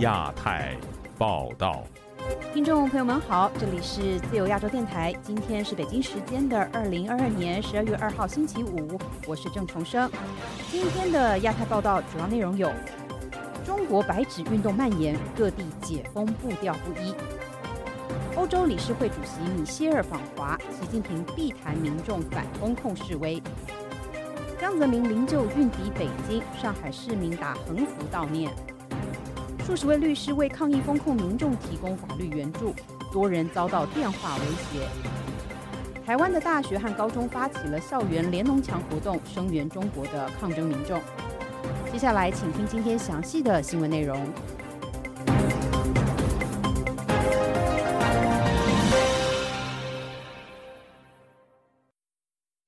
亚太报道，听众朋友们好，这里是自由亚洲电台。今天是北京时间的二零二二年十二月二号星期五，我是郑重生。今天的亚太报道主要内容有：中国白纸运动蔓延，各地解封步调不一；欧洲理事会主席米歇尔访华，习近平必谈民众反风控示威；江泽民灵柩运抵北京，上海市民打横幅悼念。数十位律师为抗议风控民众提供法律援助，多人遭到电话威胁。台湾的大学和高中发起了校园联农墙活动，声援中国的抗争民众。接下来，请听今天详细的新闻内容。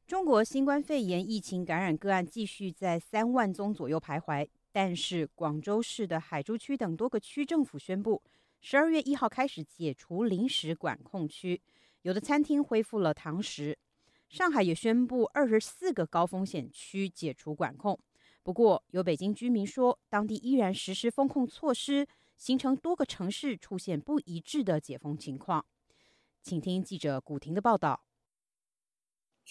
中国新冠肺炎疫情感染个案继续在三万宗左右徘徊。但是，广州市的海珠区等多个区政府宣布，十二月一号开始解除临时管控区，有的餐厅恢复了堂食。上海也宣布二十四个高风险区解除管控。不过，有北京居民说，当地依然实施封控措施，形成多个城市出现不一致的解封情况。请听记者古婷的报道。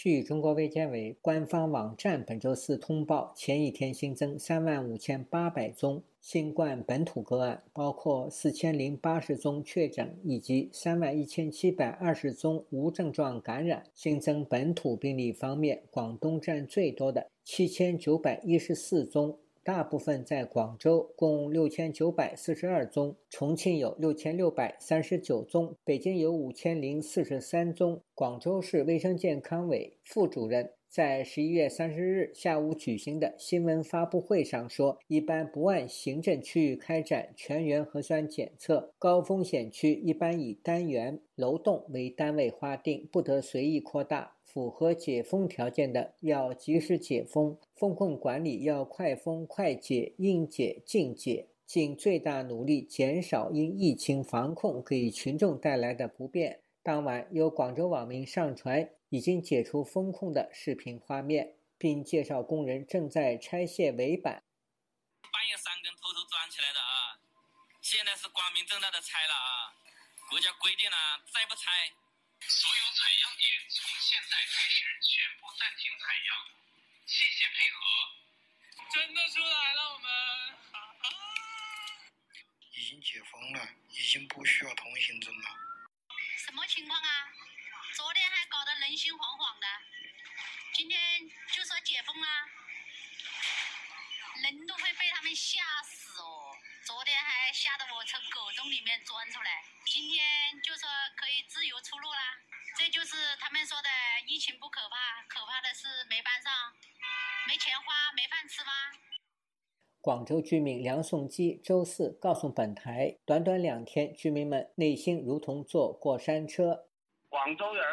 据中国卫健委官方网站本周四通报，前一天新增三万五千八百宗新冠本土个案，包括四千零八十宗确诊以及三万一千七百二十宗无症状感染。新增本土病例方面，广东占最多的七千九百一十四宗。大部分在广州，共六千九百四十二宗；重庆有六千六百三十九宗；北京有五千零四十三宗。广州市卫生健康委副主任在十一月三十日下午举行的新闻发布会上说：“一般不按行政区域开展全员核酸检测，高风险区一般以单元楼栋为单位划定，不得随意扩大。”符合解封条件的要及时解封，风控管理要快封快解，应解尽解，尽最大努力减少因疫情防控给群众带来的不便。当晚，有广州网民上传已经解除封控的视频画面，并介绍工人正在拆卸围板。半夜三更偷偷钻起来的啊，现在是光明正大的拆了啊，国家规定了，再不拆。部暂停采样，谢谢配合。真的出来了，我们已经解封了，已经不需要通行证了。什么情况啊？昨天还搞得人心惶惶的，今天就说解封了，人都会被他们吓死。昨天还吓得我从狗洞里面钻出来，今天就说可以自由出入啦。这就是他们说的疫情不可怕，可怕的是没班上，没钱花，没饭吃吗？广州居民梁颂基周四告诉本台，短短两天，居民们内心如同坐过山车。广州人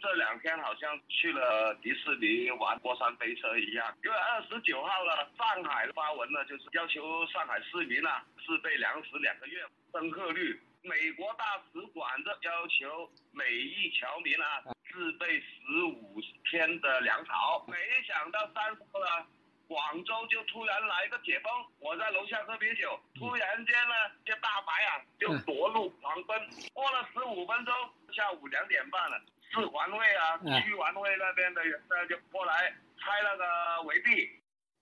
这两天好像去了迪士尼玩过山飞车一样，因为二十九号了，上海发文了，就是要求上海市民啊自备粮食两个月，登客率。美国大使馆这要求每一侨民啊自备十五天的粮草，没想到三十了。广州就突然来个解封，我在楼下喝啤酒，突然间呢，这大白啊就夺路狂奔，过了十五分钟，下午两点半了，市环卫啊、区环卫那边的人呢就过来拆那个围壁。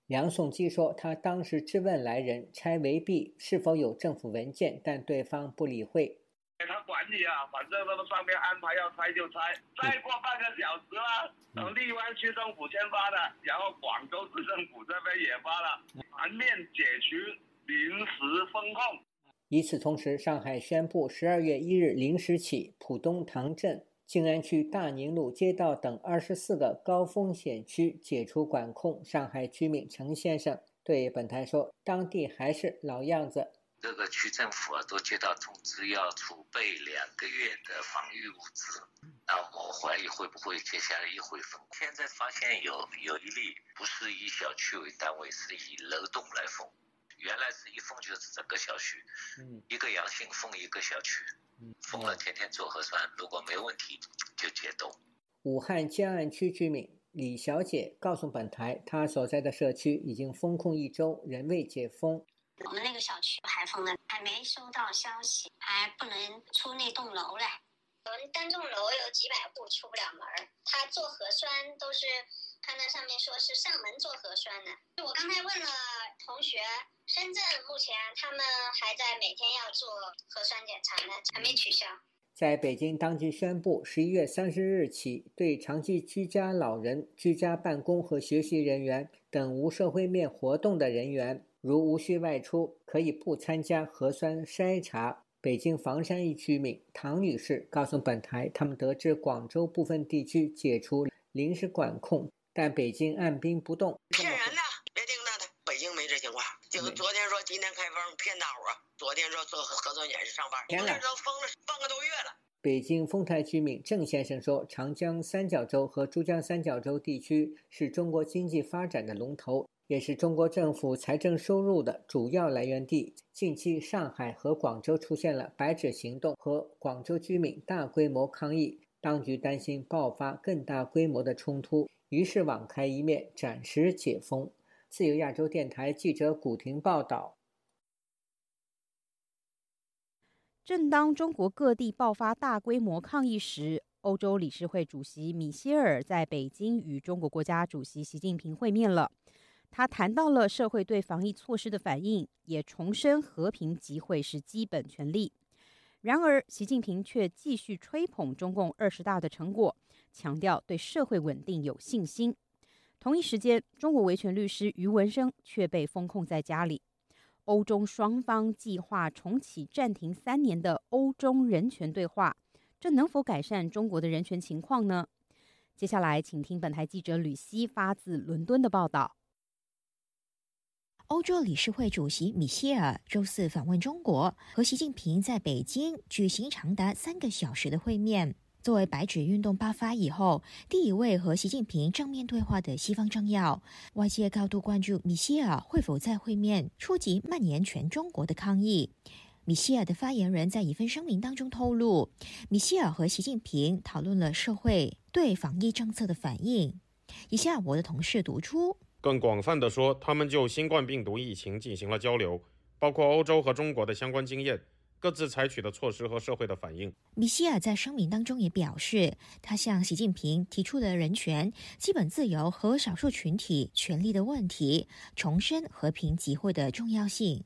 梁颂基说，他当时质问来人拆围壁是否有政府文件，但对方不理会。他管你啊，反正他们上面安排要拆就拆。再过半个小时了，等荔湾区政府先发的，然后广州市政府这边也发了，全面解除临时封控。与此同时，上海宣布十二月一日零时起，浦东塘镇、静安区大宁路街道等二十四个高风险区解除管控。上海居民陈先生对本台说：“当地还是老样子。”各个区政府啊都接到通知，要储备两个月的防御物资。那我怀疑会不会接下来又会封？现在发现有有一例不是以小区为单位，是以楼栋来封。原来是一封就是整个小区，嗯一个阳性封一个小区，封了天天做核酸，如果没问题就解冻。武汉江岸区居民李小姐告诉本台，她所在的社区已经封控一周，仍未解封。我们那个小区还封了，还没收到消息，还不能出那栋楼嘞。我们单栋楼有几百户出不了门儿，他做核酸都是看那上面说是上门做核酸的。我刚才问了同学，深圳目前他们还在每天要做核酸检查呢，还没取消。在北京，当局宣布，十一月三十日起，对长期居家老人、居家办公和学习人员等无社会面活动的人员，如无需外出，可以不参加核酸筛查。北京房山一居民唐女士告诉本台，他们得知广州部分地区解除临时管控，但北京按兵不动。骗人的，别听他的，北京没这情况。就昨天说今天开封，骗大伙儿。昨天说做核酸检测上班，现在都封了半个多月了。北京丰台居民郑先生说：“长江三角洲和珠江三角洲地区是中国经济发展的龙头。”也是中国政府财政收入的主要来源地。近期，上海和广州出现了“白纸行动”和广州居民大规模抗议，当局担心爆发更大规模的冲突，于是网开一面，暂时解封。自由亚洲电台记者古婷报道。正当中国各地爆发大规模抗议时，欧洲理事会主席米歇尔在北京与中国国家主席习近平会面了。他谈到了社会对防疫措施的反应，也重申和平集会是基本权利。然而，习近平却继续吹捧中共二十大的成果，强调对社会稳定有信心。同一时间，中国维权律师余文生却被封控在家里。欧中双方计划重启暂停三年的欧中人权对话，这能否改善中国的人权情况呢？接下来，请听本台记者吕希发自伦敦的报道。欧洲理事会主席米歇尔周四访问中国，和习近平在北京举行长达三个小时的会面。作为白纸运动爆发以后第一位和习近平正面对话的西方政要，外界高度关注米歇尔会否在会面触及蔓延全中国的抗议。米歇尔的发言人在一份声明当中透露，米歇尔和习近平讨论了社会对防疫政策的反应。以下我的同事读出。更广泛的说，他们就新冠病毒疫情进行了交流，包括欧洲和中国的相关经验、各自采取的措施和社会的反应。米歇尔在声明当中也表示，他向习近平提出了人权、基本自由和少数群体权利的问题，重申和平集会的重要性。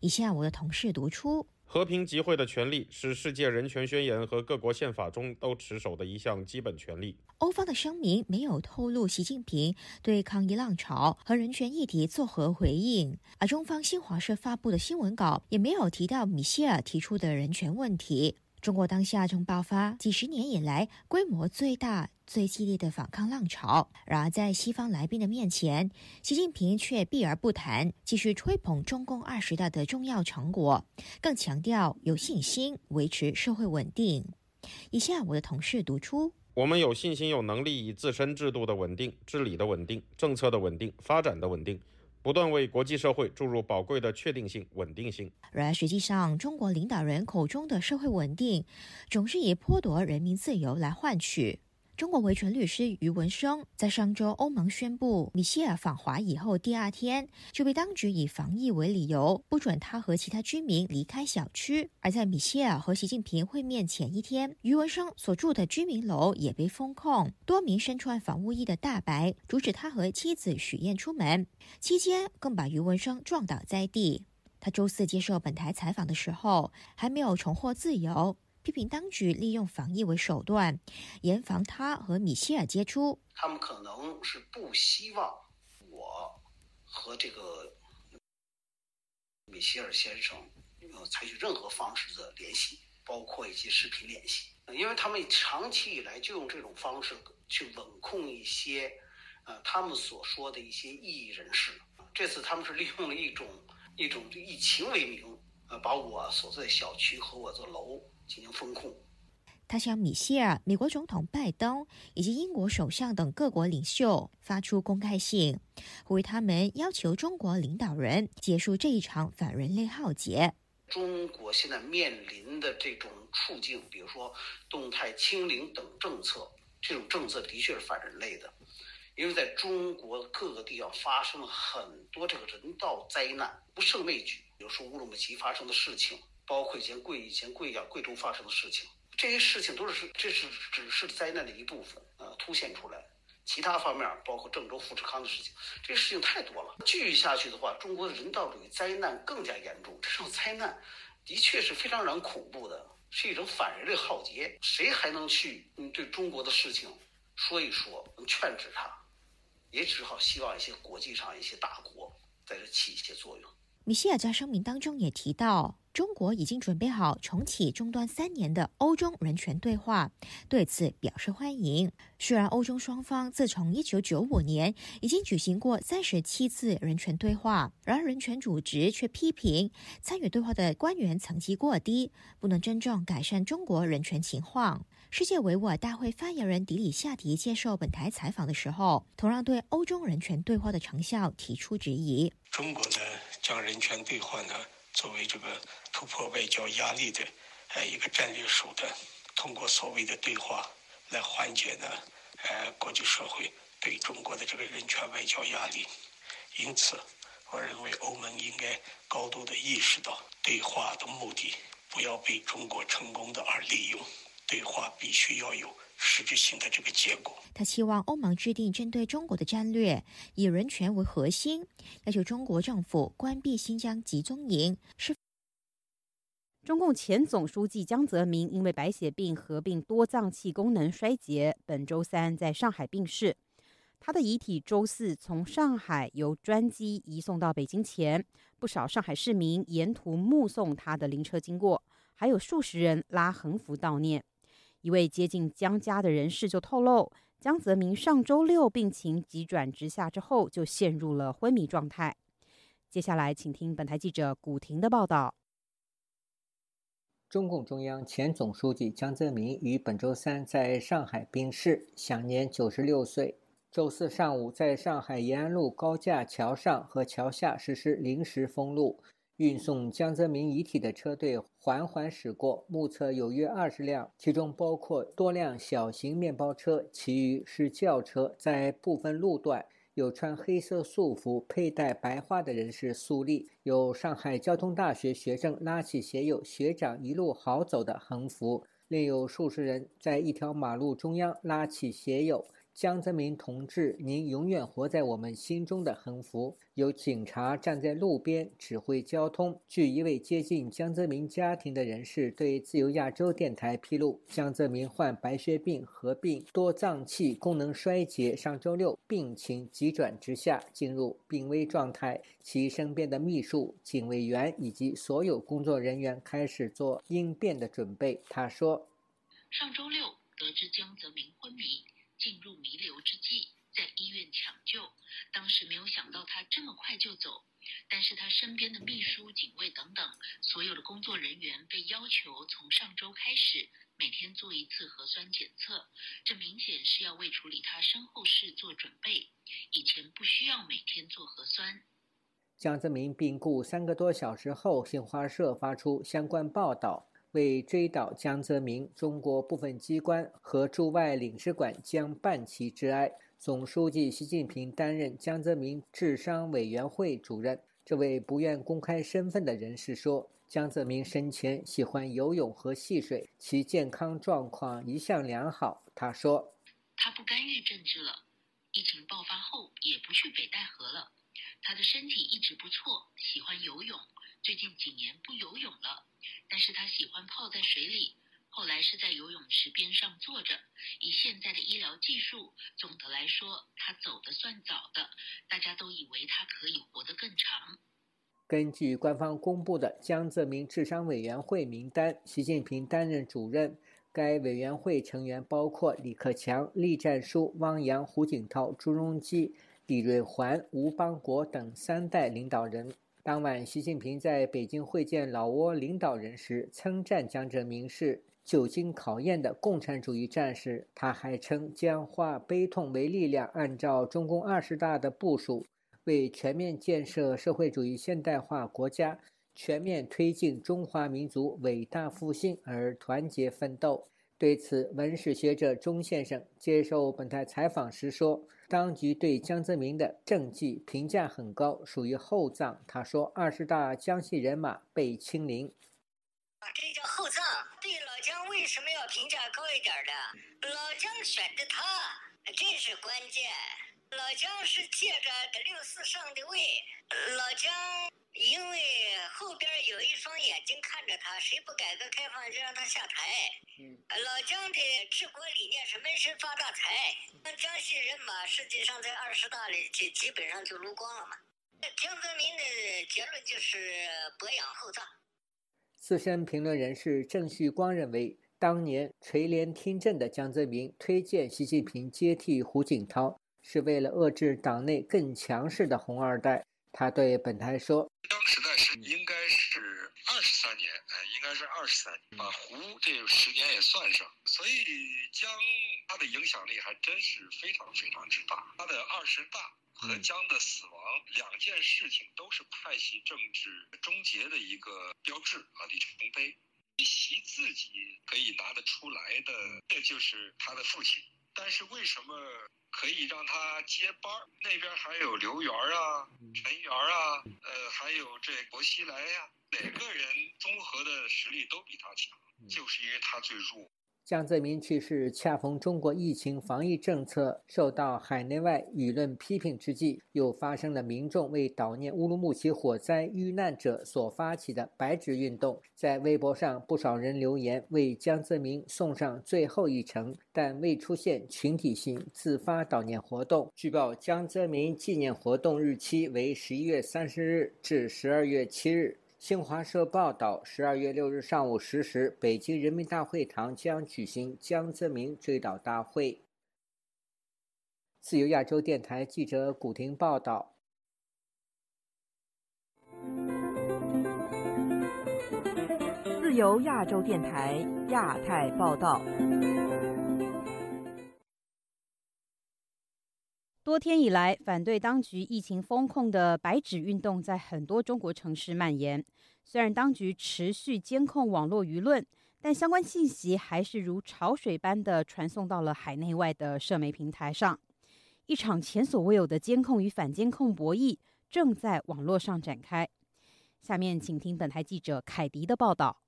以下我的同事读出。和平集会的权利是世界人权宣言和各国宪法中都持守的一项基本权利。欧方的声明没有透露习近平对抗议浪潮和人权议题作何回应，而中方新华社发布的新闻稿也没有提到米歇尔提出的人权问题。中国当下正爆发几十年以来规模最大、最激烈的反抗浪潮。然而，在西方来宾的面前，习近平却避而不谈，继续吹捧中共二十大的重要成果，更强调有信心维持社会稳定。以下我的同事读出：我们有信心、有能力以自身制度的稳定、治理的稳定、政策的稳定、发展的稳定。不断为国际社会注入宝贵的确定性、稳定性。然而，实际上，中国领导人口中的社会稳定，总是以剥夺人民自由来换取。中国维权律师余文生在上周欧盟宣布米歇尔访华以后，第二天就被当局以防疫为理由，不准他和其他居民离开小区。而在米歇尔和习近平会面前一天，余文生所住的居民楼也被封控，多名身穿防护衣的大白阻止他和妻子许燕出门，期间更把余文生撞倒在地。他周四接受本台采访的时候，还没有重获自由。批评当局利用防疫为手段，严防他和米歇尔接触。他们可能是不希望我和这个米歇尔先生呃采取任何方式的联系，包括一些视频联系，因为他们长期以来就用这种方式去稳控一些呃他们所说的一些异议人士。这次他们是利用了一种一种以情为名，呃，把我所在的小区和我的楼。进行风控。他向米歇尔、美国总统拜登以及英国首相等各国领袖发出公开信，呼吁他们要求中国领导人结束这一场反人类浩劫。中国现在面临的这种处境，比如说动态清零等政策，这种政策的确是反人类的，因为在中国各个地方发生了很多这个人道灾难，不胜枚举。比如说乌鲁木齐发生的事情，包括以前贵以前贵阳贵州发生的事情，这些事情都是这是只是灾难的一部分啊，凸显出来。其他方面，包括郑州富士康的事情，这些事情太多了。继续下去的话，中国的人道主义灾难更加严重。这种灾难的确是非常让人恐怖的，是一种反人类浩劫。谁还能去嗯对中国的事情说一说，能劝止他？也只好希望一些国际上一些大国在这起一些作用。米歇尔在声明当中也提到。中国已经准备好重启中断三年的欧中人权对话，对此表示欢迎。虽然欧中双方自从1995年已经举行过三十七次人权对话，然而人权组织却批评参与对话的官员层级过低，不能真正改善中国人权情况。世界维吾尔大会发言人迪里夏迪接受本台采访的时候，同样对欧中人权对话的成效提出质疑。中国呢，将人权对话呢作为这个。突破外交压力的，呃，一个战略手段，通过所谓的对话来缓解呢，呃，国际社会对中国的这个人权外交压力。因此，我认为欧盟应该高度的意识到，对话的目的不要被中国成功的而利用，对话必须要有实质性的这个结果。他期望欧盟制定针对中国的战略，以人权为核心，要求中国政府关闭新疆集中营。是。中共前总书记江泽民因为白血病合并多脏器功能衰竭，本周三在上海病逝。他的遗体周四从上海由专机移送到北京前，不少上海市民沿途目送他的灵车经过，还有数十人拉横幅悼念。一位接近江家的人士就透露，江泽民上周六病情急转直下之后，就陷入了昏迷状态。接下来，请听本台记者古婷的报道。中共中央前总书记江泽民于本周三在上海病逝，享年九十六岁。周四上午，在上海延安路高架桥上和桥下实施临时封路，运送江泽民遗体的车队缓缓驶过，目测有约二十辆，其中包括多辆小型面包车，其余是轿车，在部分路段。有穿黑色素服、佩戴白花的人士肃立，有上海交通大学学生拉起写有“学长一路好走”的横幅，另有数十人在一条马路中央拉起写有。江泽民同志，您永远活在我们心中的横幅。有警察站在路边指挥交通。据一位接近江泽民家庭的人士对自由亚洲电台披露，江泽民患白血病合并多脏器功能衰竭，上周六病情急转直下，进入病危状态。其身边的秘书、警卫员以及所有工作人员开始做应变的准备。他说：“上周六得知江泽民昏迷。”进入弥留之际，在医院抢救，当时没有想到他这么快就走。但是他身边的秘书、警卫等等，所有的工作人员被要求从上周开始每天做一次核酸检测，这明显是要为处理他身后事做准备。以前不需要每天做核酸。江泽民病故三个多小时后，新华社发出相关报道。为追悼江泽民，中国部分机关和驻外领事馆将办其致哀。总书记习近平担任江泽民治伤委员会主任。这位不愿公开身份的人士说：“江泽民生前喜欢游泳和戏水，其健康状况一向良好。”他说：“他不干预政治了，疫情爆发后也不去北戴河了。他的身体一直不错，喜欢游泳，最近几年不游泳了。”但是他喜欢泡在水里，后来是在游泳池边上坐着。以现在的医疗技术，总的来说他走得算早的，大家都以为他可以活得更长。根据官方公布的江泽民治伤委员会名单，习近平担任主任。该委员会成员包括李克强、栗战书、汪洋、胡锦涛、朱镕基、李瑞环、吴邦国等三代领导人。当晚，习近平在北京会见老挝领导人时，称赞江泽民是久经考验的共产主义战士。他还称将化悲痛为力量，按照中共二十大的部署，为全面建设社会主义现代化国家、全面推进中华民族伟大复兴而团结奋斗。对此，文史学者钟先生接受本台采访时说：“当局对江泽民的政绩评价很高，属于厚葬。”他说：“二十大江西人马被清零。”啊这叫厚葬。对老姜为什么要评价高一点的？老姜选的他，这是关键。老姜是借着六四上的位，老姜因为后边有一双眼睛看着他，谁不改革开放就让他下台。嗯，老姜的治国理念是闷声发大财。那江西人马实际上在二十大里基基本上就撸光了嘛。江泽民的结论就是博养厚葬。资深评论人士郑旭光认为，当年垂帘听政的江泽民推荐习近平接替胡锦涛，是为了遏制党内更强势的红二代。他对本台说：“当时代是应该是二十三年，哎，应该是二十三年，把胡这十年也算上，所以江他的影响力还真是非常非常之大。他的二十大。”和江的死亡两件事情都是派系政治终结的一个标志啊，里程碑。习自己可以拿得出来的，这就是他的父亲。但是为什么可以让他接班儿？那边还有刘源啊、陈源啊，呃，还有这薄熙来呀，哪个人综合的实力都比他强，就是因为他最弱。江泽民去世恰逢中国疫情防疫政策受到海内外舆论批评之际，又发生了民众为悼念乌鲁木齐火灾遇难者所发起的白纸运动。在微博上，不少人留言为江泽民送上最后一程，但未出现群体性自发悼念活动。据报，江泽民纪念活动日期为十一月三十日至十二月七日。新华社报道，十二月六日上午十时，北京人民大会堂将举行江泽民追悼大会。自由亚洲电台记者古婷报道。自由亚洲电台亚太报道。多天以来，反对当局疫情封控的“白纸运动”在很多中国城市蔓延。虽然当局持续监控网络舆论，但相关信息还是如潮水般的传送到了海内外的社媒平台上。一场前所未有的监控与反监控博弈正在网络上展开。下面请听本台记者凯迪的报道。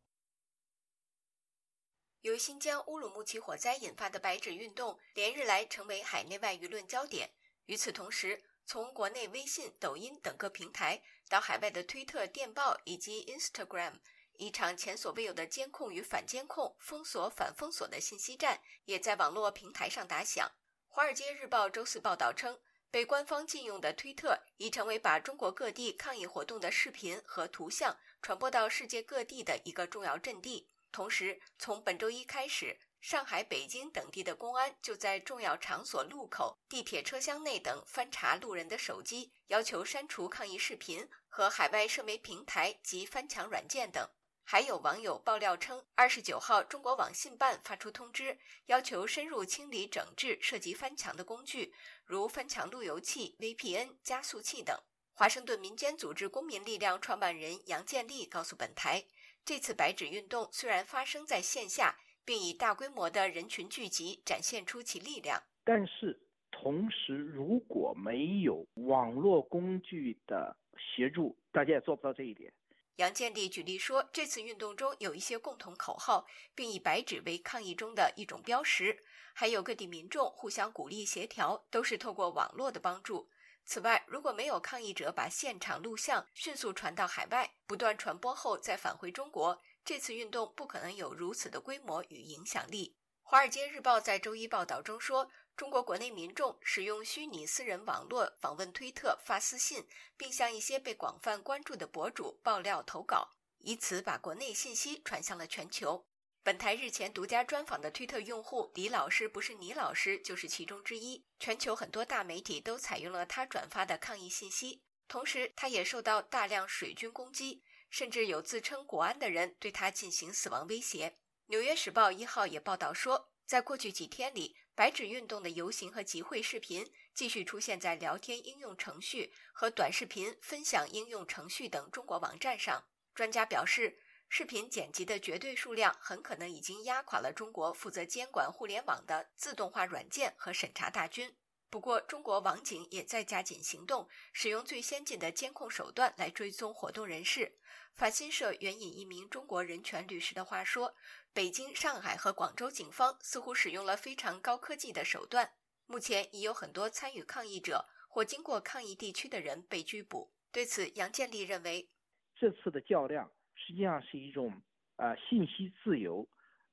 由新疆乌鲁木齐火灾引发的“白纸运动”连日来成为海内外舆论焦点。与此同时，从国内微信、抖音等各平台到海外的推特、电报以及 Instagram，一场前所未有的监控与反监控、封锁反封锁的信息战也在网络平台上打响。《华尔街日报》周四报道称，被官方禁用的推特已成为把中国各地抗议活动的视频和图像传播到世界各地的一个重要阵地。同时，从本周一开始。上海、北京等地的公安就在重要场所路口、地铁车厢内等翻查路人的手机，要求删除抗议视频和海外社媒平台及翻墙软件等。还有网友爆料称，二十九号，中国网信办发出通知，要求深入清理整治涉及翻墙的工具，如翻墙路由器、VPN 加速器等。华盛顿民间组织公民力量创办人杨建立告诉本台，这次白纸运动虽然发生在线下。并以大规模的人群聚集展现出其力量，但是同时，如果没有网络工具的协助，大家也做不到这一点。杨建立举例说，这次运动中有一些共同口号，并以白纸为抗议中的一种标识，还有各地民众互相鼓励协调，都是透过网络的帮助。此外，如果没有抗议者把现场录像迅速传到海外，不断传播后再返回中国。这次运动不可能有如此的规模与影响力。《华尔街日报》在周一报道中说，中国国内民众使用虚拟私人网络访问推特、发私信，并向一些被广泛关注的博主爆料投稿，以此把国内信息传向了全球。本台日前独家专访的推特用户李老师，不是倪老师，就是其中之一。全球很多大媒体都采用了他转发的抗议信息，同时他也受到大量水军攻击。甚至有自称国安的人对他进行死亡威胁。《纽约时报》一号也报道说，在过去几天里，白纸运动的游行和集会视频继续出现在聊天应用程序和短视频分享应用程序等中国网站上。专家表示，视频剪辑的绝对数量很可能已经压垮了中国负责监管互联网的自动化软件和审查大军。不过，中国网警也在加紧行动，使用最先进的监控手段来追踪活动人士。法新社援引一名中国人权律师的话说：“北京、上海和广州警方似乎使用了非常高科技的手段。目前已有很多参与抗议者或经过抗议地区的人被拘捕。”对此，杨建立认为，这次的较量实际上是一种呃信息自由、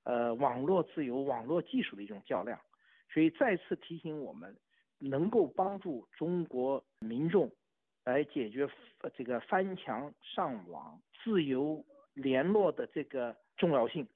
呃网络自由、网络技术的一种较量，所以再次提醒我们。能够帮助中国民众来解决这个翻墙上网、自由联络的这个重要性。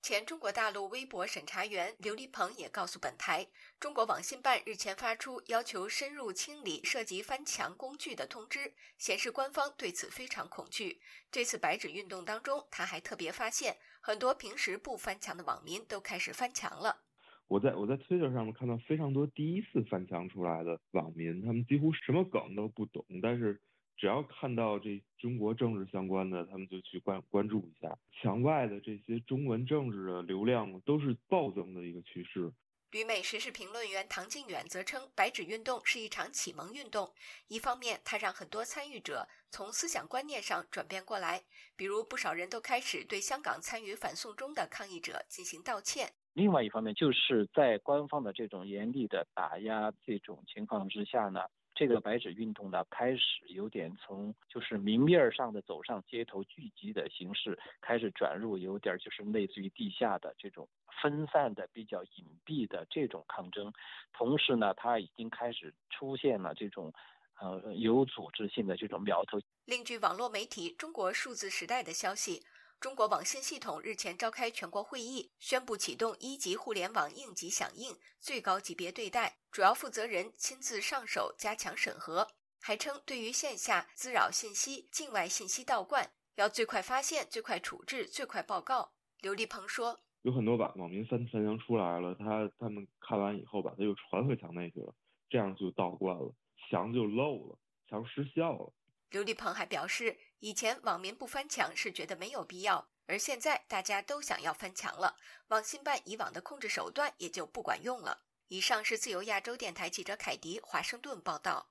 前中国大陆微博审查员刘立鹏也告诉本台，中国网信办日前发出要求深入清理涉及翻墙工具的通知，显示官方对此非常恐惧。这次白纸运动当中，他还特别发现，很多平时不翻墙的网民都开始翻墙了。我在我在 Twitter 上面看到非常多第一次翻墙出来的网民，他们几乎什么梗都不懂，但是只要看到这中国政治相关的，他们就去关关注一下。墙外的这些中文政治的流量都是暴增的一个趋势。旅美时事评论员唐靖远则称，白纸运动是一场启蒙运动。一方面，它让很多参与者从思想观念上转变过来，比如不少人都开始对香港参与反送中的抗议者进行道歉。另外一方面，就是在官方的这种严厉的打压这种情况之下呢，这个白纸运动呢开始有点从就是明面上的走上街头聚集的形式，开始转入有点就是类似于地下的这种分散的、比较隐蔽的这种抗争。同时呢，它已经开始出现了这种呃有组织性的这种苗头。另据网络媒体《中国数字时代》的消息。中国网信系统日前召开全国会议，宣布启动一级互联网应急响应最高级别对待，主要负责人亲自上手加强审核。还称，对于线下滋扰信息、境外信息倒灌，要最快发现、最快处置、最快报告。刘立鹏说：“有很多网网民翻翻墙出来了，他他们看完以后把它又传回墙内去了，这样就倒灌了，墙就漏了，墙失效了。”刘立鹏还表示。以前网民不翻墙是觉得没有必要，而现在大家都想要翻墙了，网信办以往的控制手段也就不管用了。以上是自由亚洲电台记者凯迪华盛顿报道。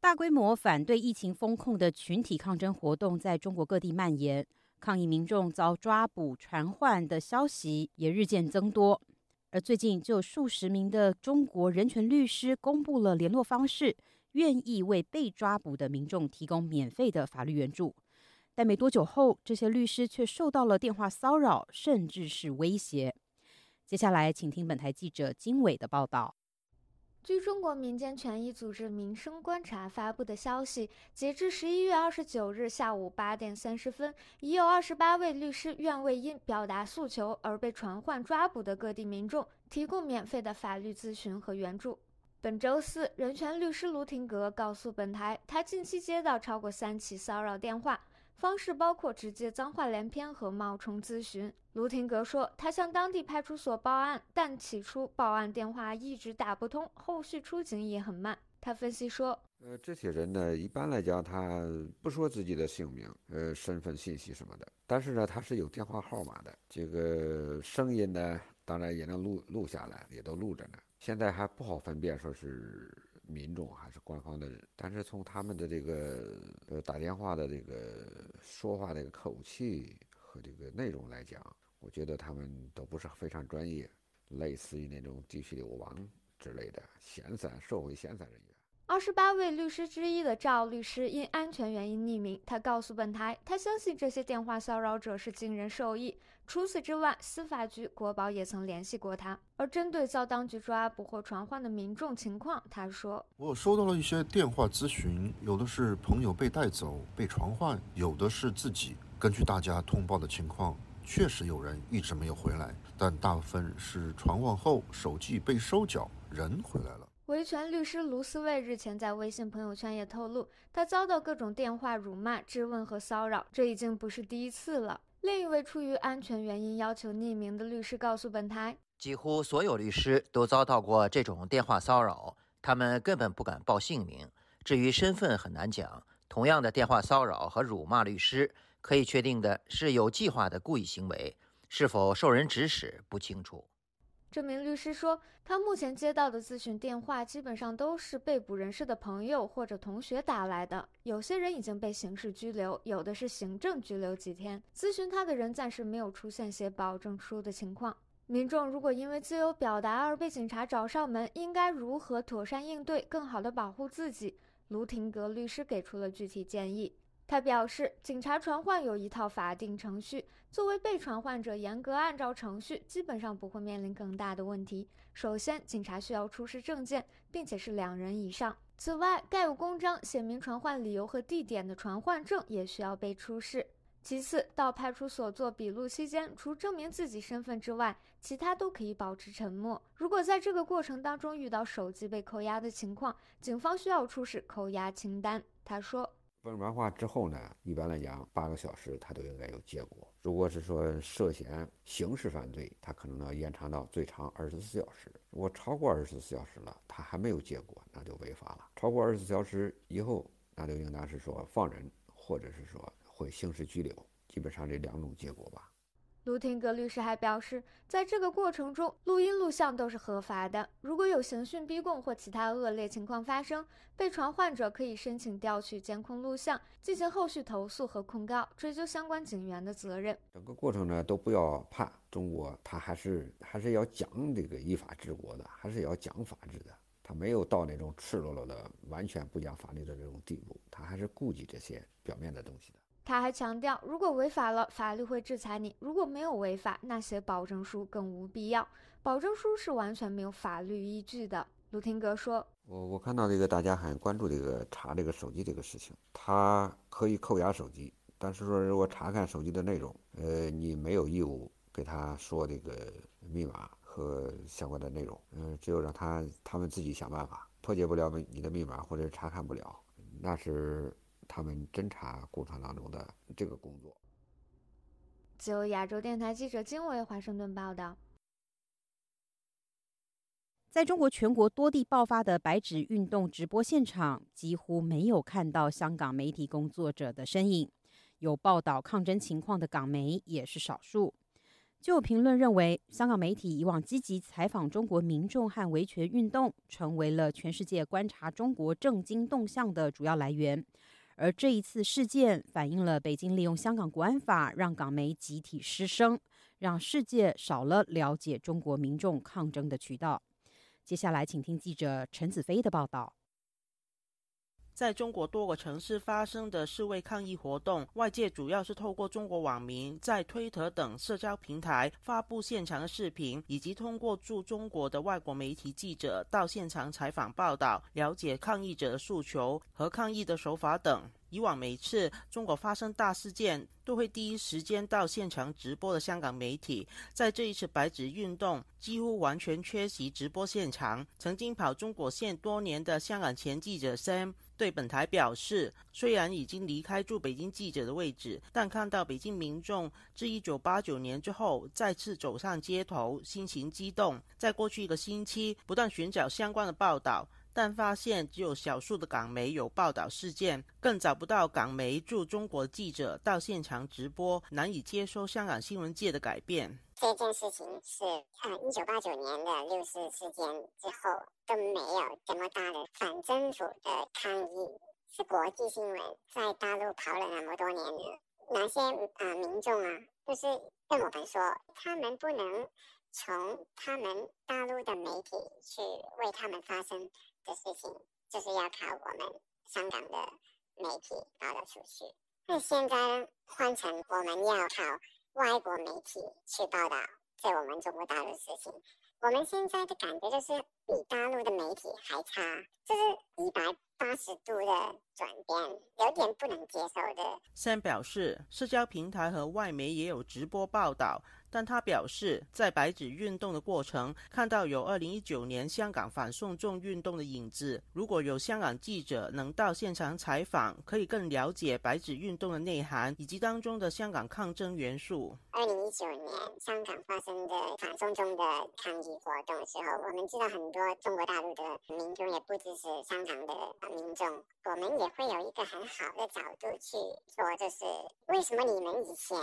大规模反对疫情封控的群体抗争活动在中国各地蔓延，抗议民众遭抓捕、传唤的消息也日渐增多。而最近就数十名的中国人权律师公布了联络方式。愿意为被抓捕的民众提供免费的法律援助，但没多久后，这些律师却受到了电话骚扰，甚至是威胁。接下来，请听本台记者金伟的报道。据中国民间权益组织民生观察发布的消息，截至十一月二十九日下午八点三十分，已有二十八位律师愿为因表达诉求而被传唤抓捕的各地民众提供免费的法律咨询和援助。本周四，人权律师卢廷格告诉本台，他近期接到超过三起骚扰电话，方式包括直接脏话连篇和冒充咨询。卢廷格说，他向当地派出所报案，但起初报案电话一直打不通，后续出警也很慢。他分析说，呃，这些人呢，一般来讲，他不说自己的姓名、呃，身份信息什么的，但是呢，他是有电话号码的，这个声音呢，当然也能录录下来，也都录着呢。现在还不好分辨说是民众还是官方的人，但是从他们的这个呃打电话的这个说话这个口气和这个内容来讲，我觉得他们都不是非常专业，类似于那种地区流氓之类的闲散社会闲散人员。二十八位律师之一的赵律师因安全原因匿名，他告诉本台，他相信这些电话骚扰者是经人授意。除此之外，司法局、国保也曾联系过他。而针对遭当局抓捕或传唤的民众情况，他说：“我收到了一些电话咨询，有的是朋友被带走、被传唤，有的是自己。根据大家通报的情况，确实有人一直没有回来，但大部分是传唤后手机被收缴，人回来了。”维权律师卢思卫日前在微信朋友圈也透露，他遭到各种电话辱骂、质问和骚扰，这已经不是第一次了。另一位出于安全原因要求匿名的律师告诉本台，几乎所有律师都遭到过这种电话骚扰，他们根本不敢报姓名。至于身份很难讲，同样的电话骚扰和辱骂律师，可以确定的是有计划的故意行为，是否受人指使不清楚。这名律师说，他目前接到的咨询电话基本上都是被捕人士的朋友或者同学打来的，有些人已经被刑事拘留，有的是行政拘留几天。咨询他的人暂时没有出现写保证书的情况。民众如果因为自由表达而被警察找上门，应该如何妥善应对，更好地保护自己？卢廷格律师给出了具体建议。他表示，警察传唤有一套法定程序，作为被传唤者，严格按照程序，基本上不会面临更大的问题。首先，警察需要出示证件，并且是两人以上。此外，盖有公章写明传唤理由和地点的传唤证也需要被出示。其次，到派出所做笔录期间，除证明自己身份之外，其他都可以保持沉默。如果在这个过程当中遇到手机被扣押的情况，警方需要出示扣押清单。他说。问完话之后呢，一般来讲，八个小时他都应该有结果。如果是说涉嫌刑事犯罪，他可能要延长到最长二十四小时。如果超过二十四小时了，他还没有结果，那就违法了。超过二十四小时以后，那就应当是说放人，或者是说会刑事拘留，基本上这两种结果吧。卢廷格律师还表示，在这个过程中，录音录像都是合法的。如果有刑讯逼供或其他恶劣情况发生，被传患者可以申请调取监控录像，进行后续投诉和控告，追究相关警员的责任。整个过程呢，都不要怕，中国他还是还是要讲这个依法治国的，还是要讲法治的。他没有到那种赤裸裸的、完全不讲法律的这种地步，他还是顾及这些表面的东西的。他还强调，如果违法了，法律会制裁你；如果没有违法，那些保证书更无必要。保证书是完全没有法律依据的。卢廷格说：“我我看到这个大家很关注这个查这个手机这个事情，他可以扣押手机，但是说如果查看手机的内容，呃，你没有义务给他说这个密码和相关的内容，嗯，只有让他他们自己想办法破解不了你的密码或者查看不了，那是。”他们侦查过程当中的这个工作。自由亚洲电台记者金伟华盛顿报道。在中国全国多地爆发的白纸运动直播现场，几乎没有看到香港媒体工作者的身影。有报道抗争情况的港媒也是少数。就有评论认为，香港媒体以往积极采访中国民众和维权运动，成为了全世界观察中国政经动向的主要来源。而这一次事件反映了北京利用香港国安法让港媒集体失声，让世界少了了解中国民众抗争的渠道。接下来，请听记者陈子飞的报道。在中国多个城市发生的示威抗议活动，外界主要是透过中国网民在推特等社交平台发布现场的视频，以及通过驻中国的外国媒体记者到现场采访报道，了解抗议者的诉求和抗议的手法等。以往每次中国发生大事件，都会第一时间到现场直播的香港媒体，在这一次白纸运动几乎完全缺席直播现场。曾经跑中国线多年的香港前记者 Sam 对本台表示，虽然已经离开驻北京记者的位置，但看到北京民众自1989年之后再次走上街头，心情激动。在过去一个星期，不断寻找相关的报道。但发现只有少数的港媒有报道事件，更找不到港媒驻中国记者到现场直播，难以接收香港新闻界的改变。这件事情是呃，一九八九年的六四事件之后都没有这么大的反政府的抗议，是国际新闻，在大陆跑了那么多年了，哪些啊民众啊，就是跟我们说，他们不能从他们大陆的媒体去为他们发声。的事情就是要靠我们香港的媒体报道出去。那现在换成我们要靠外国媒体去报道在我们中国大陆的事情。我们现在的感觉就是比大陆的媒体还差，就是一百八十度的转变，有点不能接受的。三表示，社交平台和外媒也有直播报道。但他表示，在白纸运动的过程，看到有二零一九年香港反送中运动的影子。如果有香港记者能到现场采访，可以更了解白纸运动的内涵以及当中的香港抗争元素。二零一九年香港发生的反送中的抗议活动的时候，我们知道很多中国大陆的民众也不支持香港的民民众，我们也会有一个很好的角度去说，就是为什么你们以前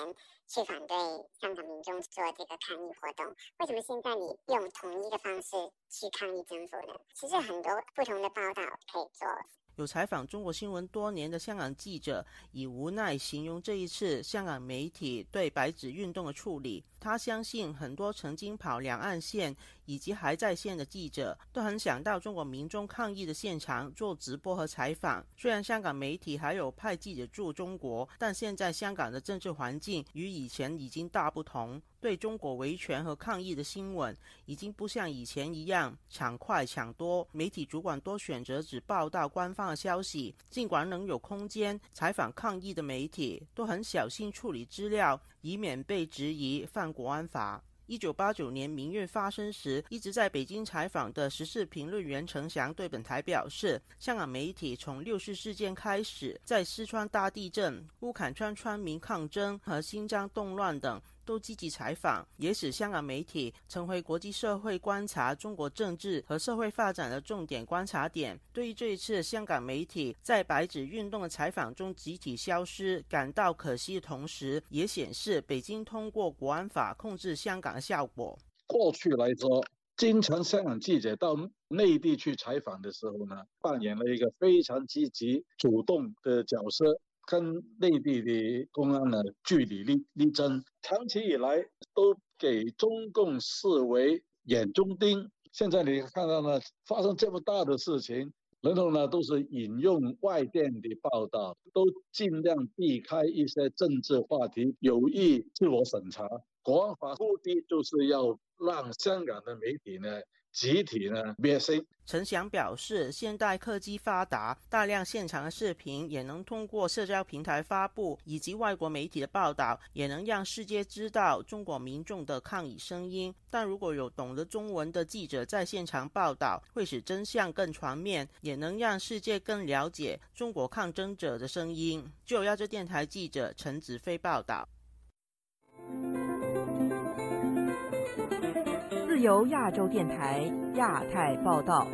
去反对香港民众做这个抗议活动，为什么现在你用同一个方式去抗议政府呢？其实很多不同的报道可以做。有采访中国新闻多年的香港记者以无奈形容这一次香港媒体对白纸运动的处理。他相信很多曾经跑两岸线以及还在线的记者都很想到中国民众抗议的现场做直播和采访。虽然香港媒体还有派记者驻中国，但现在香港的政治环境与以前已经大不同。对中国维权和抗议的新闻已经不像以前一样抢快抢多，媒体主管多选择只报道官方的消息。尽管能有空间采访抗议的媒体，都很小心处理资料，以免被质疑犯国安法。一九八九年民运发生时，一直在北京采访的时事评论员陈翔对本台表示，香港媒体从六四事件开始，在四川大地震、乌坎村村民抗争和新疆动乱等。都积极采访，也使香港媒体成为国际社会观察中国政治和社会发展的重点观察点。对于这一次香港媒体在白纸运动的采访中集体消失，感到可惜的同时，也显示北京通过国安法控制香港的效果。过去来说，经常香港记者到内地去采访的时候呢，扮演了一个非常积极主动的角色。跟内地的公安呢据理力力争，长期以来都给中共视为眼中钉。现在你看到呢，发生这么大的事情，然后呢都是引用外电的报道，都尽量避开一些政治话题，有意自我审查。国安法目的就是要让香港的媒体呢。集体呢灭声。陈翔表示，现代科技发达，大量现场的视频也能通过社交平台发布，以及外国媒体的报道，也能让世界知道中国民众的抗议声音。但如果有懂得中文的记者在现场报道，会使真相更全面，也能让世界更了解中国抗争者的声音。就亚洲电台记者陈子飞报道。由亚洲电台亚太报道，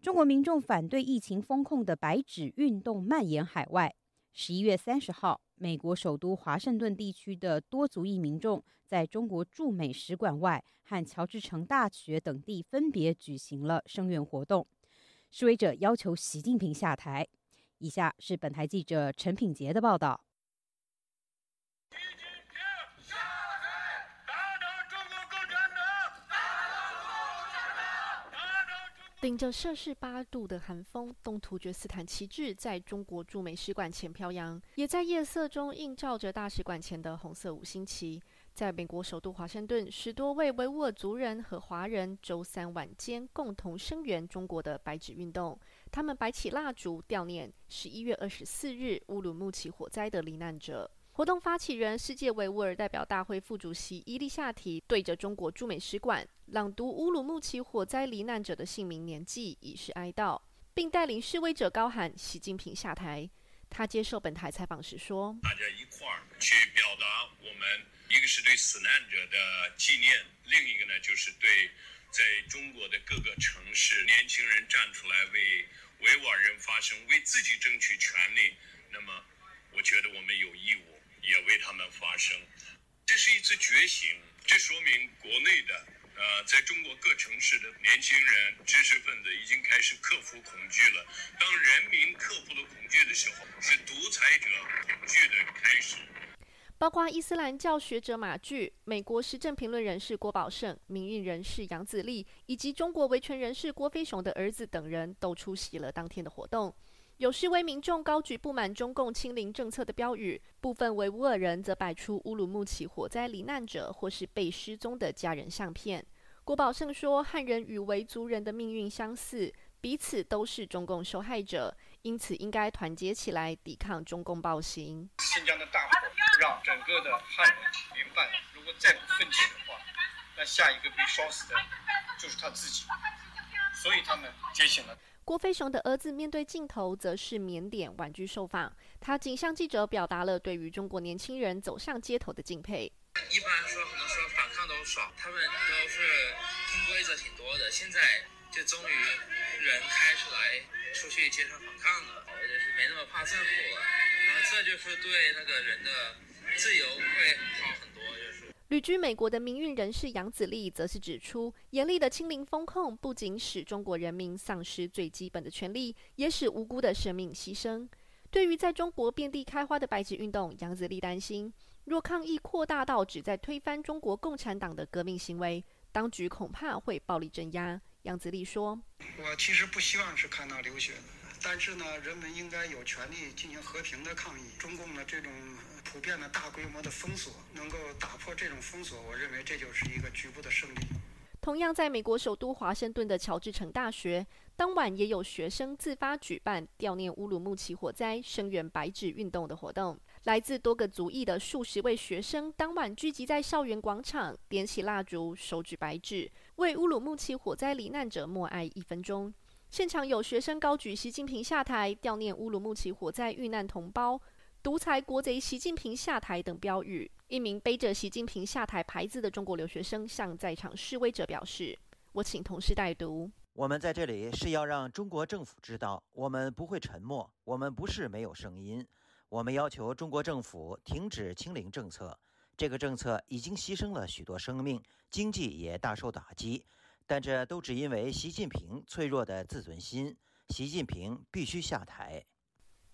中国民众反对疫情封控的白纸运动蔓延海外。十一月三十号，美国首都华盛顿地区的多族裔民众在中国驻美使馆外和乔治城大学等地分别举行了声援活动，示威者要求习近平下台。以下是本台记者陈品杰的报道。顶着摄氏八度的寒风，东突厥斯坦旗帜在中国驻美使馆前飘扬，也在夜色中映照着大使馆前的红色五星旗。在美国首都华盛顿，十多位维吾尔族人和华人周三晚间共同声援中国的白纸运动。他们摆起蜡烛，悼念十一月二十四日乌鲁木齐火灾的罹难者。活动发起人、世界维吾尔代表大会副主席伊利夏提对着中国驻美使馆朗读乌鲁木齐火灾罹难者的姓名年纪，以示哀悼，并带领示威者高喊“习近平下台”。他接受本台采访时说：“大家一块儿去表达我们一个是对死难者的纪念，另一个呢就是对在中国的各个城市年轻人站出来为维吾尔人发声，为自己争取权利。那么，我觉得我们有义务。”也为他们发声，这是一次觉醒。这说明国内的呃，在中国各城市的年轻人、知识分子已经开始克服恐惧了。当人民克服了恐惧的时候，是独裁者恐惧的开始。包括伊斯兰教学者马具、美国时政评论人士郭宝胜、民运人士杨子立以及中国维权人士郭飞雄的儿子等人都出席了当天的活动。有示威民众高举不满中共清零政策的标语，部分维吾尔人则摆出乌鲁木齐火灾罹难者或是被失踪的家人相片。郭宝胜说：“汉人与维族人的命运相似，彼此都是中共受害者，因此应该团结起来抵抗中共暴行。”新疆的大火让整个的汉人明白，如果再不奋起的话，那下一个被烧死的就是他自己，所以他们觉醒了。郭飞雄的儿子面对镜头，则是腼腆婉拒受访。他仅向记者表达了对于中国年轻人走上街头的敬佩。一般说，很多说反抗都少，他们都是听规则挺多的。现在就终于人开出来出去街上反抗了，就是没那么怕政府了。然后这就是对那个人的自由会好，旅居美国的民运人士杨子立则是指出，严厉的清零风控不仅使中国人民丧失最基本的权利，也使无辜的生命牺牲。对于在中国遍地开花的白纸运动，杨子立担心，若抗议扩大到旨在推翻中国共产党的革命行为，当局恐怕会暴力镇压。杨子立说：“我其实不希望是看到流血，但是呢，人们应该有权利进行和平的抗议。中共的这种普遍的大规模的封锁，能够打破这种封锁，我认为这就是一个局部的胜利。”同样，在美国首都华盛顿的乔治城大学，当晚也有学生自发举办悼念乌鲁木齐火灾、声援白纸运动的活动。来自多个族裔的数十位学生当晚聚集在校园广场，点起蜡烛，手举白纸，为乌鲁木齐火灾罹难者默哀一分钟。现场有学生高举“习近平下台”、悼念乌鲁木齐火灾遇难同胞。独裁国贼习近平下台等标语。一名背着“习近平下台”牌子的中国留学生向在场示威者表示：“我请同事代读。我们在这里是要让中国政府知道，我们不会沉默，我们不是没有声音。我们要求中国政府停止清零政策，这个政策已经牺牲了许多生命，经济也大受打击。但这都只因为习近平脆弱的自尊心。习近平必须下台。”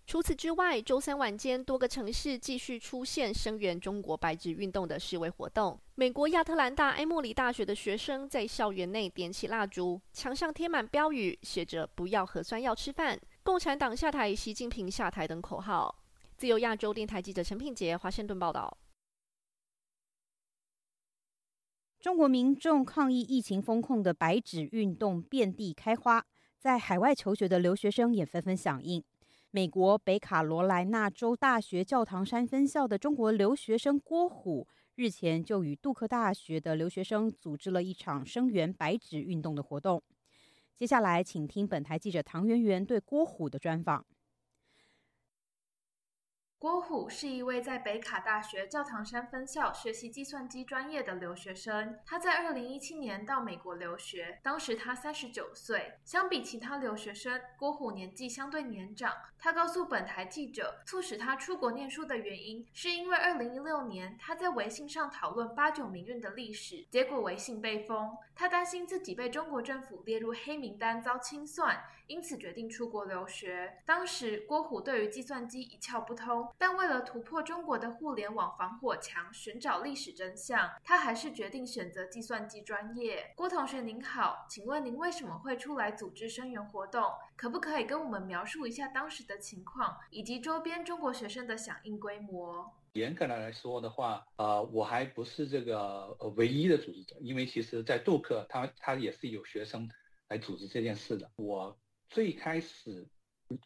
除此之外，周三晚间，多个城市继续出现声援中国白纸运动的示威活动。美国亚特兰大埃默里大学的学生在校园内点起蜡烛，墙上贴满标语，写着“不要核酸要吃饭”、“共产党下台，习近平下台”等口号。自由亚洲电台记者陈品杰，华盛顿报道。中国民众抗议疫情封控的白纸运动遍地开花，在海外求学的留学生也纷纷响应。美国北卡罗来纳州大学教堂山分校的中国留学生郭虎日前就与杜克大学的留学生组织了一场声援白纸运动的活动。接下来，请听本台记者唐媛媛对郭虎的专访。郭虎是一位在北卡大学教堂山分校学习计算机专业的留学生。他在二零一七年到美国留学，当时他三十九岁。相比其他留学生，郭虎年纪相对年长。他告诉本台记者，促使他出国念书的原因，是因为二零一六年他在微信上讨论八九民运的历史，结果微信被封。他担心自己被中国政府列入黑名单，遭清算，因此决定出国留学。当时郭虎对于计算机一窍不通。但为了突破中国的互联网防火墙，寻找历史真相，他还是决定选择计算机专业。郭同学您好，请问您为什么会出来组织声援活动？可不可以跟我们描述一下当时的情况，以及周边中国学生的响应规模？严格的来说的话，呃，我还不是这个唯一的组织者，因为其实在杜克，他他也是有学生来组织这件事的。我最开始。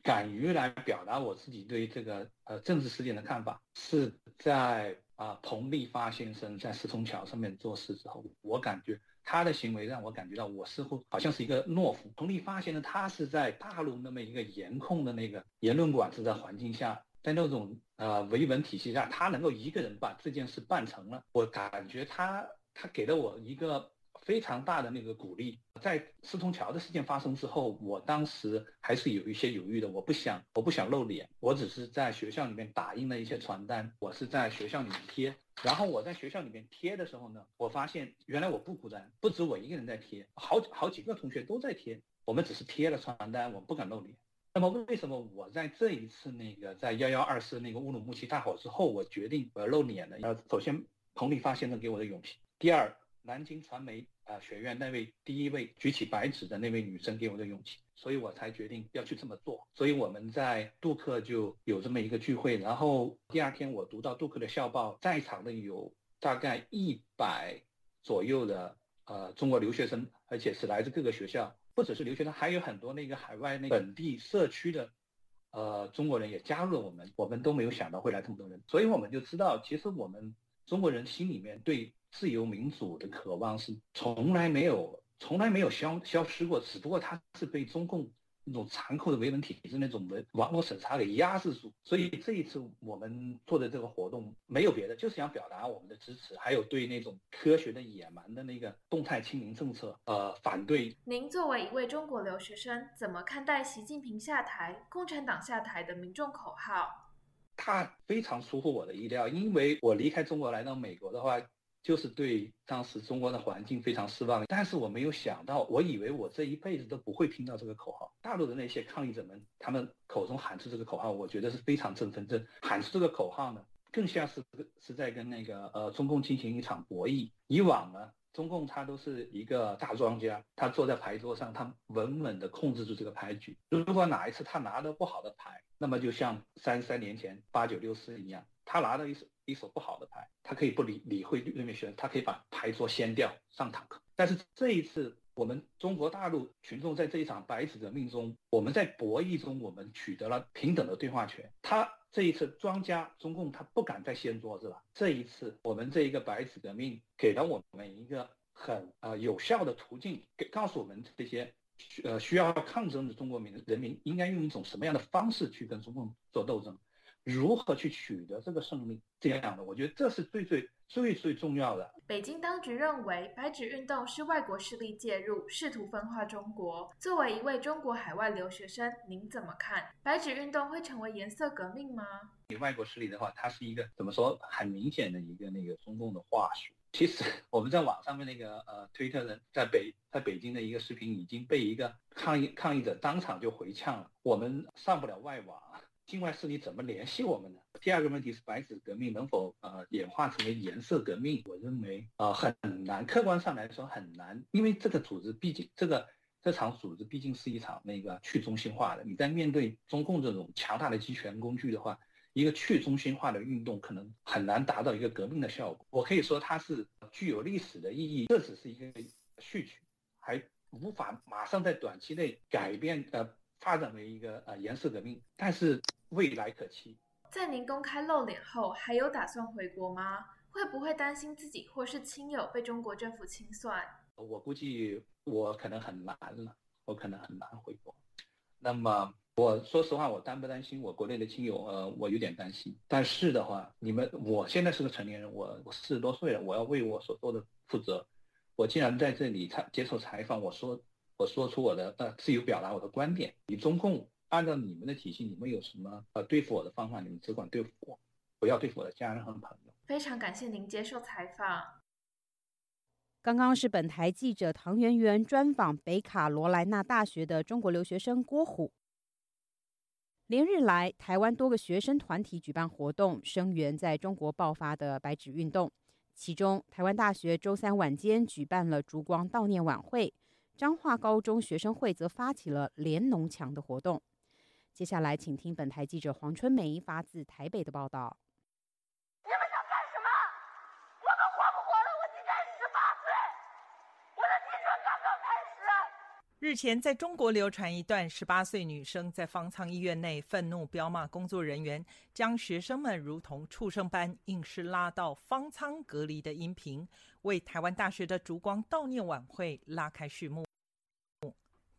敢于来表达我自己对这个呃政治事件的看法，是在啊彭立发先生在四通桥上面做事之后，我感觉他的行为让我感觉到我似乎好像是一个懦夫。彭立发先生他是在大陆那么一个严控的那个言论管制的环境下，在那种呃维稳体系下，他能够一个人把这件事办成了，我感觉他他给了我一个。非常大的那个鼓励，在四通桥的事件发生之后，我当时还是有一些犹豫的。我不想，我不想露脸，我只是在学校里面打印了一些传单，我是在学校里面贴。然后我在学校里面贴的时候呢，我发现原来我不孤单，不止我一个人在贴，好好几个同学都在贴。我们只是贴了传单，我们不敢露脸。那么为什么我在这一次那个在幺幺二四那个乌鲁木齐大火之后，我决定我要露脸呢？要，首先彭丽发先生给我的勇气，第二。南京传媒啊学院那位第一位举起白纸的那位女生给我的勇气，所以我才决定要去这么做。所以我们在杜克就有这么一个聚会，然后第二天我读到杜克的校报，在场的有大概一百左右的呃中国留学生，而且是来自各个学校，不只是留学生，还有很多那个海外那本地社区的呃中国人也加入了我们。我们都没有想到会来这么多人，所以我们就知道，其实我们中国人心里面对。自由民主的渴望是从来没有、从来没有消消失过，只不过它是被中共那种残酷的维稳体制、那种文网络审查给压制住。所以这一次我们做的这个活动没有别的，就是想表达我们的支持，还有对那种科学的野蛮的那个动态清零政策呃反对。您作为一位中国留学生，怎么看待习近平下台、共产党下台的民众口号？他非常出乎我的意料，因为我离开中国来到美国的话。就是对当时中国的环境非常失望，但是我没有想到，我以为我这一辈子都不会听到这个口号。大陆的那些抗议者们，他们口中喊出这个口号，我觉得是非常振奋。这喊出这个口号呢，更像是是在跟那个呃中共进行一场博弈。以往呢，中共他都是一个大庄家，他坐在牌桌上，他稳稳地控制住这个牌局。如果哪一次他拿到不好的牌，那么就像三三年前八九六四一样，他拿到一手。一手不好的牌，他可以不理理会对面选他可以把牌桌掀掉上坦克。但是这一次，我们中国大陆群众在这一场白纸革命中，我们在博弈中，我们取得了平等的对话权。他这一次庄家中共他不敢再掀桌子了。这一次，我们这一个白纸革命给了我们一个很呃有效的途径，给告诉我们这些呃需要抗争的中国民人民应该用一种什么样的方式去跟中共做斗争。如何去取得这个胜利？这样的，我觉得这是最最最最重要的。北京当局认为，白纸运动是外国势力介入，试图分化中国。作为一位中国海外留学生，您怎么看？白纸运动会成为颜色革命吗？你外国势力的话，它是一个怎么说？很明显的一个那个中共的话术。其实 我们在网上面那个呃推特人在北在北京的一个视频已经被一个抗议抗议者当场就回呛了。我们上不了外网。境外势力怎么联系我们呢？第二个问题是白纸革命能否呃演化成为颜色革命？我认为呃很难，客观上来说很难，因为这个组织毕竟这个这场组织毕竟是一场那个去中心化的。你在面对中共这种强大的集权工具的话，一个去中心化的运动可能很难达到一个革命的效果。我可以说它是具有历史的意义，这只是一个序曲，还无法马上在短期内改变呃发展为一个呃颜色革命，但是。未来可期。在您公开露脸后，还有打算回国吗？会不会担心自己或是亲友被中国政府清算？我估计我可能很难了，我可能很难回国。那么我说实话，我担不担心我国内的亲友？呃，我有点担心。但是的话，你们，我现在是个成年人，我我四十多岁了，我要为我所做的负责。我既然在这里采接受采访，我说我说出我的呃自由表达我的观点，你中共。按照你们的体系，你们有什么呃对付我的方法？你们只管对付我，不要对付我的家人和朋友。非常感谢您接受采访。刚刚是本台记者唐媛媛专访北卡罗来纳大学的中国留学生郭虎。连日来，台湾多个学生团体举办活动，声援在中国爆发的白纸运动。其中，台湾大学周三晚间举办了烛光悼念晚会，彰化高中学生会则发起了连农墙的活动。接下来，请听本台记者黄春梅发自台北的报道。你们想干什么？我们活不活了？我今年十八岁，我的青春刚刚开始。日前，在中国流传一段十八岁女生在方舱医院内愤怒彪骂工作人员，将学生们如同畜生般硬是拉到方舱隔离的音频，为台湾大学的烛光悼念晚会拉开序幕。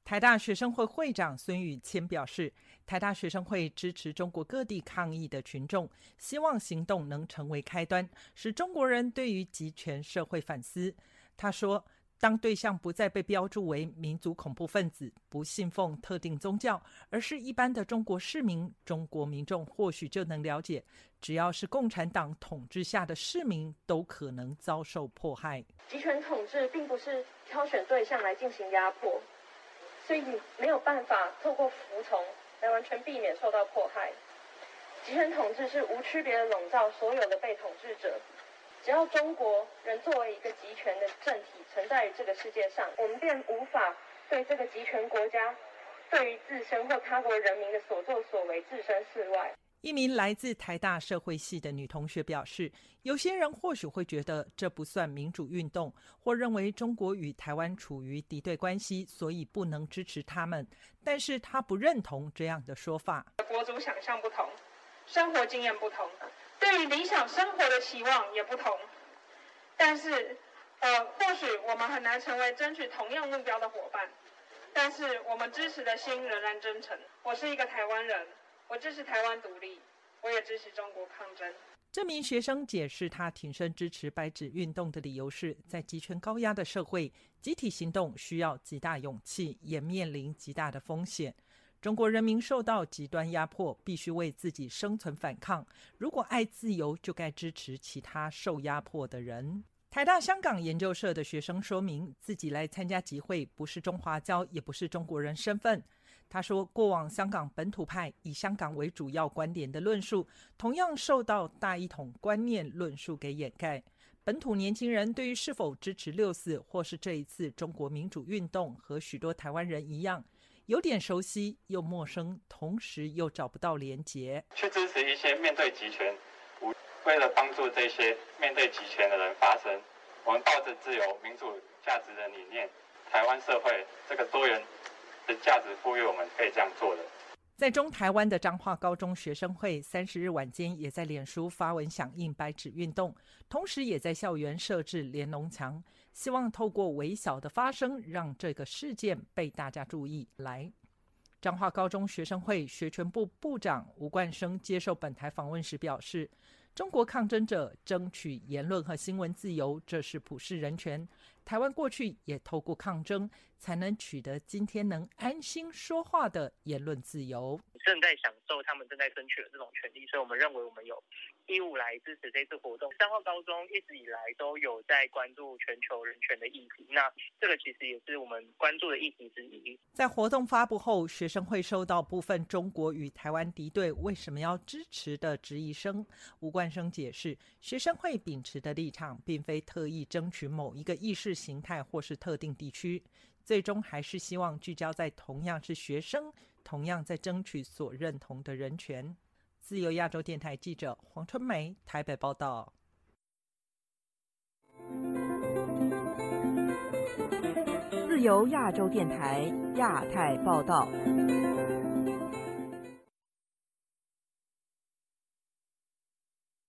台大学生会会长孙宇谦表示，台大学生会支持中国各地抗议的群众，希望行动能成为开端，使中国人对于集权社会反思。他说，当对象不再被标注为民族恐怖分子，不信奉特定宗教，而是一般的中国市民，中国民众或许就能了解，只要是共产党统治下的市民，都可能遭受迫害。集权统治并不是挑选对象来进行压迫。所以你没有办法透过服从来完全避免受到迫害。集权统治是无区别的笼罩所有的被统治者。只要中国人作为一个集权的政体存在于这个世界上，我们便无法对这个集权国家对于自身或他国人民的所作所为置身事外。一名来自台大社会系的女同学表示：“有些人或许会觉得这不算民主运动，或认为中国与台湾处于敌对关系，所以不能支持他们。但是她不认同这样的说法。国族想象不同，生活经验不同，对于理想生活的期望也不同。但是，呃，或许我们很难成为争取同样目标的伙伴。但是我们支持的心仍然真诚。我是一个台湾人，我支持台湾独立，我也支持中国抗争。这名学生解释，他挺身支持白纸运动的理由是，在集权高压的社会，集体行动需要极大勇气，也面临极大的风险。中国人民受到极端压迫，必须为自己生存反抗。如果爱自由，就该支持其他受压迫的人。台大香港研究社的学生说明，自己来参加集会不是中华交，也不是中国人身份。他说，过往香港本土派以香港为主要观点的论述，同样受到大一统观念论述给掩盖。本土年轻人对于是否支持六四或是这一次中国民主运动，和许多台湾人一样，有点熟悉又陌生，同时又找不到连结。去支持一些面对集权，为了帮助这些面对集权的人发声，我们抱着自由民主价值的理念，台湾社会这个多元。的价值赋予我们可以这样做的。在中台湾的彰化高中学生会三十日晚间也在脸书发文响应白纸运动，同时也在校园设置连农墙，希望透过微小的发声，让这个事件被大家注意。来，彰化高中学生会学权部部长吴冠生接受本台访问时表示：“中国抗争者争取言论和新闻自由，这是普世人权。台湾过去也透过抗争。”才能取得今天能安心说话的言论自由。正在享受他们正在争取的这种权利，所以我们认为我们有义务来支持这次活动。三号高中一直以来都有在关注全球人权的议题，那这个其实也是我们关注的议题之一。在活动发布后，学生会收到部分中国与台湾敌对为什么要支持的质疑声。吴冠生解释，学生会秉持的立场并非特意争取某一个意识形态或是特定地区。最终还是希望聚焦在同样是学生、同样在争取所认同的人权。自由亚洲电台记者黄春梅台北报道。自由亚洲电台亚太报道。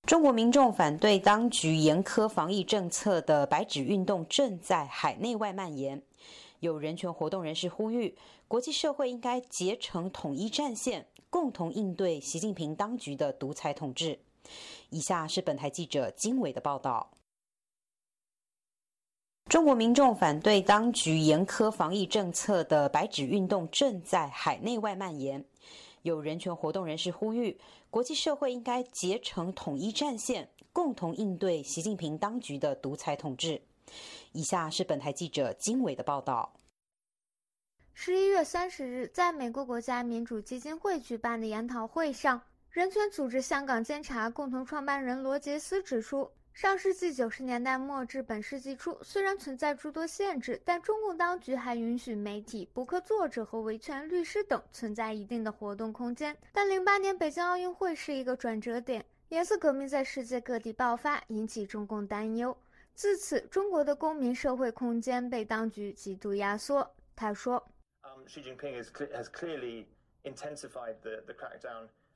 中国民众反对当局严苛防疫政策的“白纸运动”正在海内外蔓延。有人权活动人士呼吁，国际社会应该结成统一战线，共同应对习近平当局的独裁统治。以下是本台记者经纬的报道：中国民众反对当局严苛防疫政策的“白纸运动”正在海内外蔓延。有人权活动人士呼吁，国际社会应该结成统一战线，共同应对习近平当局的独裁统治。以下是本台记者经纬的报道。十一月三十日，在美国国家民主基金会举办的研讨会上，人权组织香港监察共同创办人罗杰斯指出，上世纪九十年代末至本世纪初，虽然存在诸多限制，但中共当局还允许媒体、博客作者和维权律师等存在一定的活动空间。但零八年北京奥运会是一个转折点，颜色革命在世界各地爆发，引起中共担忧。自此，中国的公民社会空间被当局极度压缩。他说：“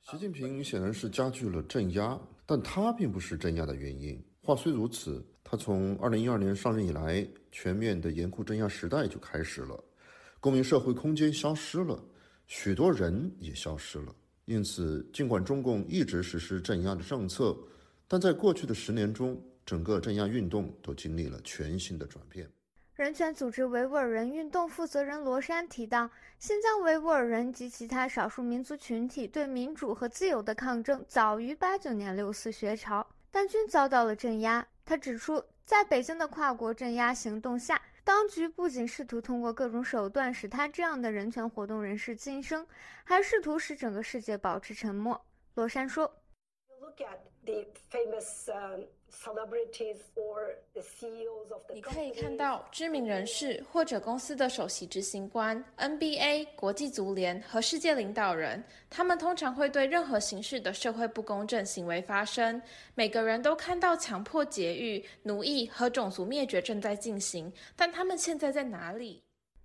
习近平显然是加剧了镇压，但他并不是镇压的原因。话虽如此，他从二零一二年上任以来，全面的严酷镇压时代就开始了，公民社会空间消失了，许多人也消失了。因此，尽管中共一直实施镇压的政策，但在过去的十年中，整个镇压运动都经历了全新的转变。人权组织维吾尔人运动负责人罗山提到，新疆维吾尔人及其他少数民族群体对民主和自由的抗争早于八九年六四学潮，但均遭到了镇压。他指出，在北京的跨国镇压行动下，当局不仅试图通过各种手段使他这样的人权活动人士晋升，还试图使整个世界保持沉默。罗山说：“Look at the famous。你可以看到知名人士或者公司的首席执行官、NBA、国际足联和世界领导人，他们通常会对任何形式的社会不公正行为发声。每个人都看到强迫劫狱、奴役和种族灭绝正在进行，但他们现在在哪里？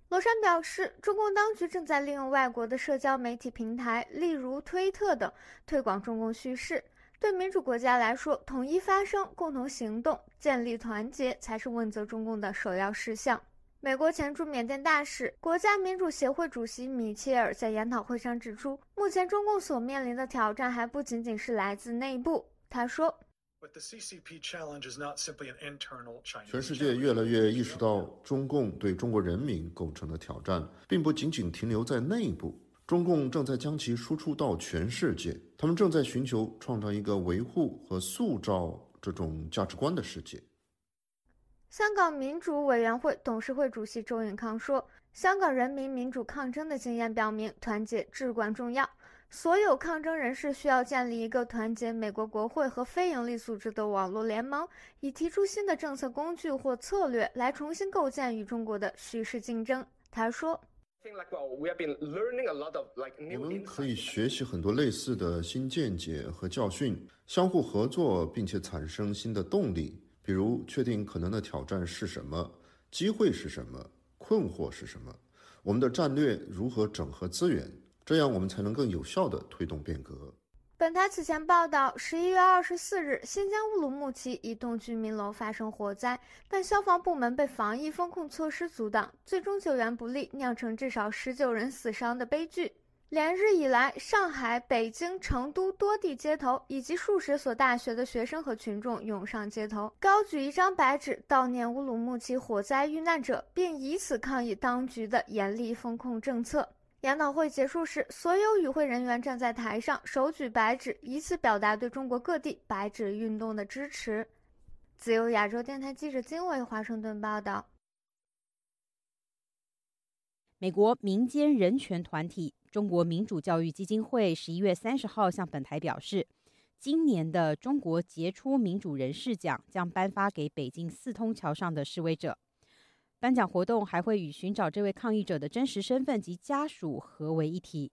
罗山表示，中共当局正在利用外国的社交媒体平台，例如推特等，推广中共叙事。对民主国家来说，统一发声、共同行动、建立团结才是问责中共的首要事项。美国前驻缅甸大使、国家民主协会主席米切尔在研讨会上指出，目前中共所面临的挑战还不仅仅是来自内部。他说。全世界越来越意识到，中共对中国人民构成的挑战，并不仅仅停留在内部。中共正在将其输出到全世界，他们正在寻求创造一个维护和塑造这种价值观的世界。香港民主委员会董事会主席周永康说：“香港人民民主抗争的经验表明，团结至关重要。”所有抗争人士需要建立一个团结美国国会和非营利组织的网络联盟，以提出新的政策工具或策略来重新构建与中国的叙事竞争。他说：“我们可以学习很多类似的新见解和教训，相互合作，并且产生新的动力。比如，确定可能的挑战是什么，机会是什么，困惑是什么，我们的战略如何整合资源。”这样，我们才能更有效地推动变革。本台此前报道，十一月二十四日，新疆乌鲁木齐一栋居民楼发生火灾，但消防部门被防疫风控措施阻挡，最终救援不力，酿成至少十九人死伤的悲剧。连日以来，上海、北京、成都多地街头以及数十所大学的学生和群众涌上街头，高举一张白纸悼念乌鲁木齐火灾遇难者，并以此抗议当局的严厉风控政策。研讨会结束时，所有与会人员站在台上，手举白纸，以此表达对中国各地白纸运动的支持。自由亚洲电台记者金伟华盛顿报道。美国民间人权团体中国民主教育基金会十一月三十号向本台表示，今年的中国杰出民主人士奖将颁发给北京四通桥上的示威者。颁奖活动还会与寻找这位抗议者的真实身份及家属合为一体。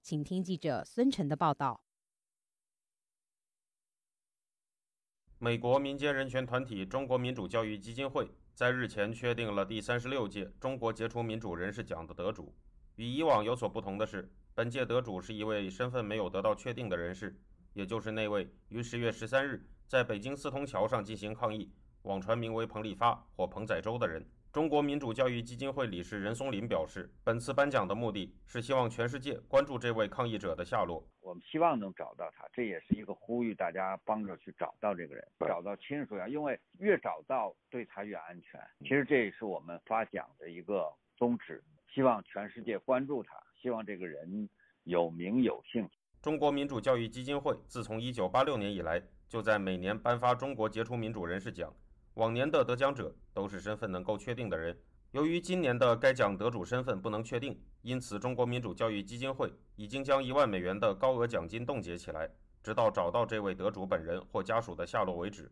请听记者孙晨的报道。美国民间人权团体中国民主教育基金会在日前确定了第三十六届中国杰出民主人士奖的得主。与以往有所不同的是，本届得主是一位身份没有得到确定的人士，也就是那位于十月十三日在北京四通桥上进行抗议、网传名为彭立发或彭载洲的人。中国民主教育基金会理事任松林表示，本次颁奖的目的是希望全世界关注这位抗议者的下落。我们希望能找到他，这也是一个呼吁大家帮着去找到这个人，找到亲属呀，因为越找到对他越安全。其实这也是我们发奖的一个宗旨，希望全世界关注他，希望这个人有名有姓。中国民主教育基金会自从1986年以来，就在每年颁发中国杰出民主人士奖。往年的得奖者都是身份能够确定的人，由于今年的该奖得主身份不能确定，因此中国民主教育基金会已经将一万美元的高额奖金冻结起来，直到找到这位得主本人或家属的下落为止。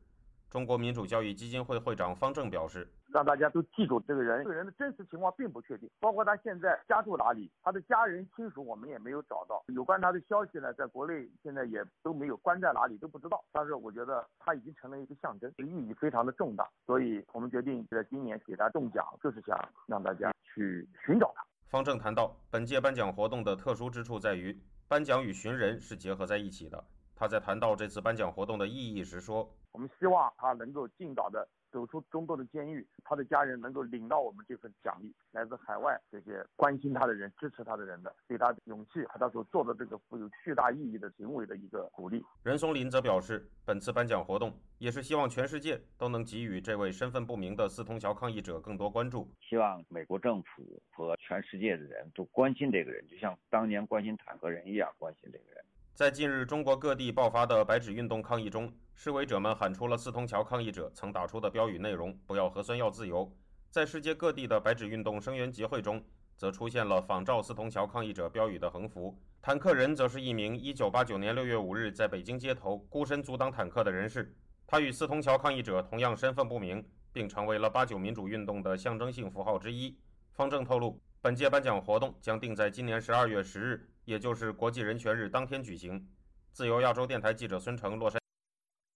中国民主教育基金会会长方正表示：“让大家都记住这个人，这个人的真实情况并不确定，包括他现在家住哪里，他的家人亲属我们也没有找到。有关他的消息呢，在国内现在也都没有，关在哪里都不知道。但是我觉得他已经成了一个象征，意义非常的重大，所以我们决定在今年给他中奖，就是想让大家去寻找他。”方正谈到，本届颁奖活动的特殊之处在于，颁奖与寻人是结合在一起的。他在谈到这次颁奖活动的意义时说：“我们希望他能够尽早的走出中国的监狱，他的家人能够领到我们这份奖励，来自海外这些关心他的人、支持他的人的，对他勇气和他所做的这个富有巨大意义的行为的一个鼓励。”任松林则表示，本次颁奖活动也是希望全世界都能给予这位身份不明的四通桥抗议者更多关注，希望美国政府和全世界的人都关心这个人，就像当年关心坦克人一样关心这个人。在近日中国各地爆发的白纸运动抗议中，示威者们喊出了四通桥抗议者曾打出的标语内容：“不要核酸，要自由。”在世界各地的白纸运动声援集会中，则出现了仿照四通桥抗议者标语的横幅。坦克人则是一名1989年6月5日在北京街头孤身阻挡坦克的人士，他与四通桥抗议者同样身份不明，并成为了八九民主运动的象征性符号之一。方正透露，本届颁奖活动将定在今年12月10日。也就是国际人权日当天举行。自由亚洲电台记者孙成，洛杉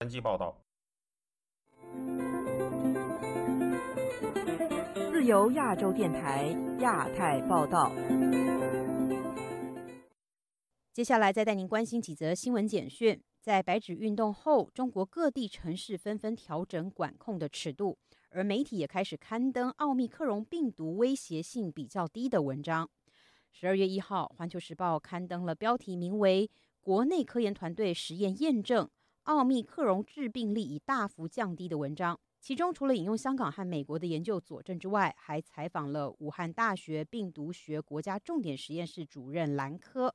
矶报道。自由亚洲电台亚太报道。接下来再带您关心几则新闻简讯。在白纸运动后，中国各地城市纷纷调整管控的尺度。而媒体也开始刊登奥密克戎病毒威胁性比较低的文章。十二月一号，《环球时报》刊登了标题名为“国内科研团队实验验证奥密克戎致病力已大幅降低”的文章。其中除了引用香港和美国的研究佐证之外，还采访了武汉大学病毒学国家重点实验室主任兰科。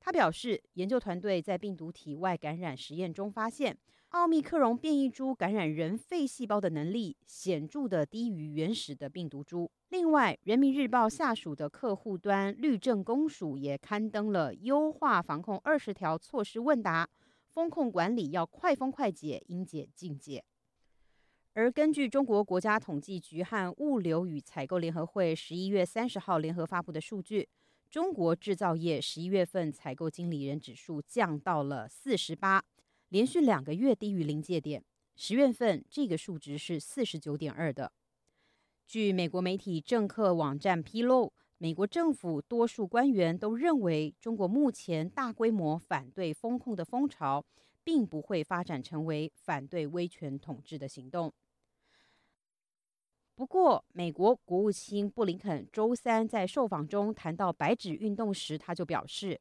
他表示，研究团队在病毒体外感染实验中发现，奥密克戎变异株感染人肺细胞的能力显著的低于原始的病毒株。另外，《人民日报》下属的客户端律政公署也刊登了优化防控二十条措施问答，风控管理要快封快解，应解尽解。而根据中国国家统计局和物流与采购联合会十一月三十号联合发布的数据。中国制造业十一月份采购经理人指数降到了四十八，连续两个月低于临界点。十月份这个数值是四十九点二的。据美国媒体政客网站披露，美国政府多数官员都认为，中国目前大规模反对风控的风潮，并不会发展成为反对威权统治的行动。不过，美国国务卿布林肯周三在受访中谈到“白纸运动”时，他就表示，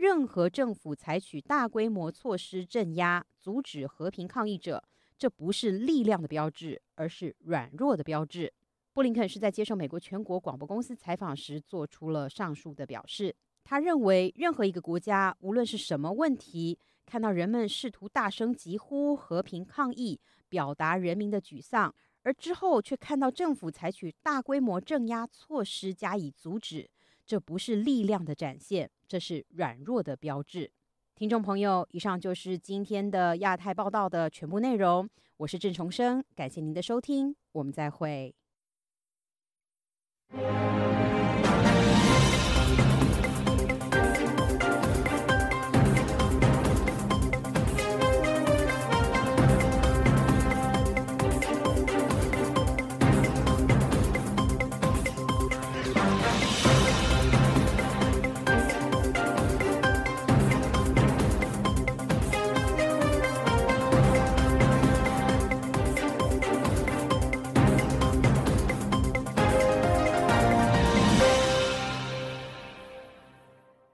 任何政府采取大规模措施镇压、阻止和平抗议者，这不是力量的标志，而是软弱的标志。布林肯是在接受美国全国广播公司采访时做出了上述的表示。他认为，任何一个国家，无论是什么问题，看到人们试图大声疾呼、和平抗议，表达人民的沮丧。而之后却看到政府采取大规模镇压措施加以阻止，这不是力量的展现，这是软弱的标志。听众朋友，以上就是今天的亚太报道的全部内容。我是郑重生，感谢您的收听，我们再会。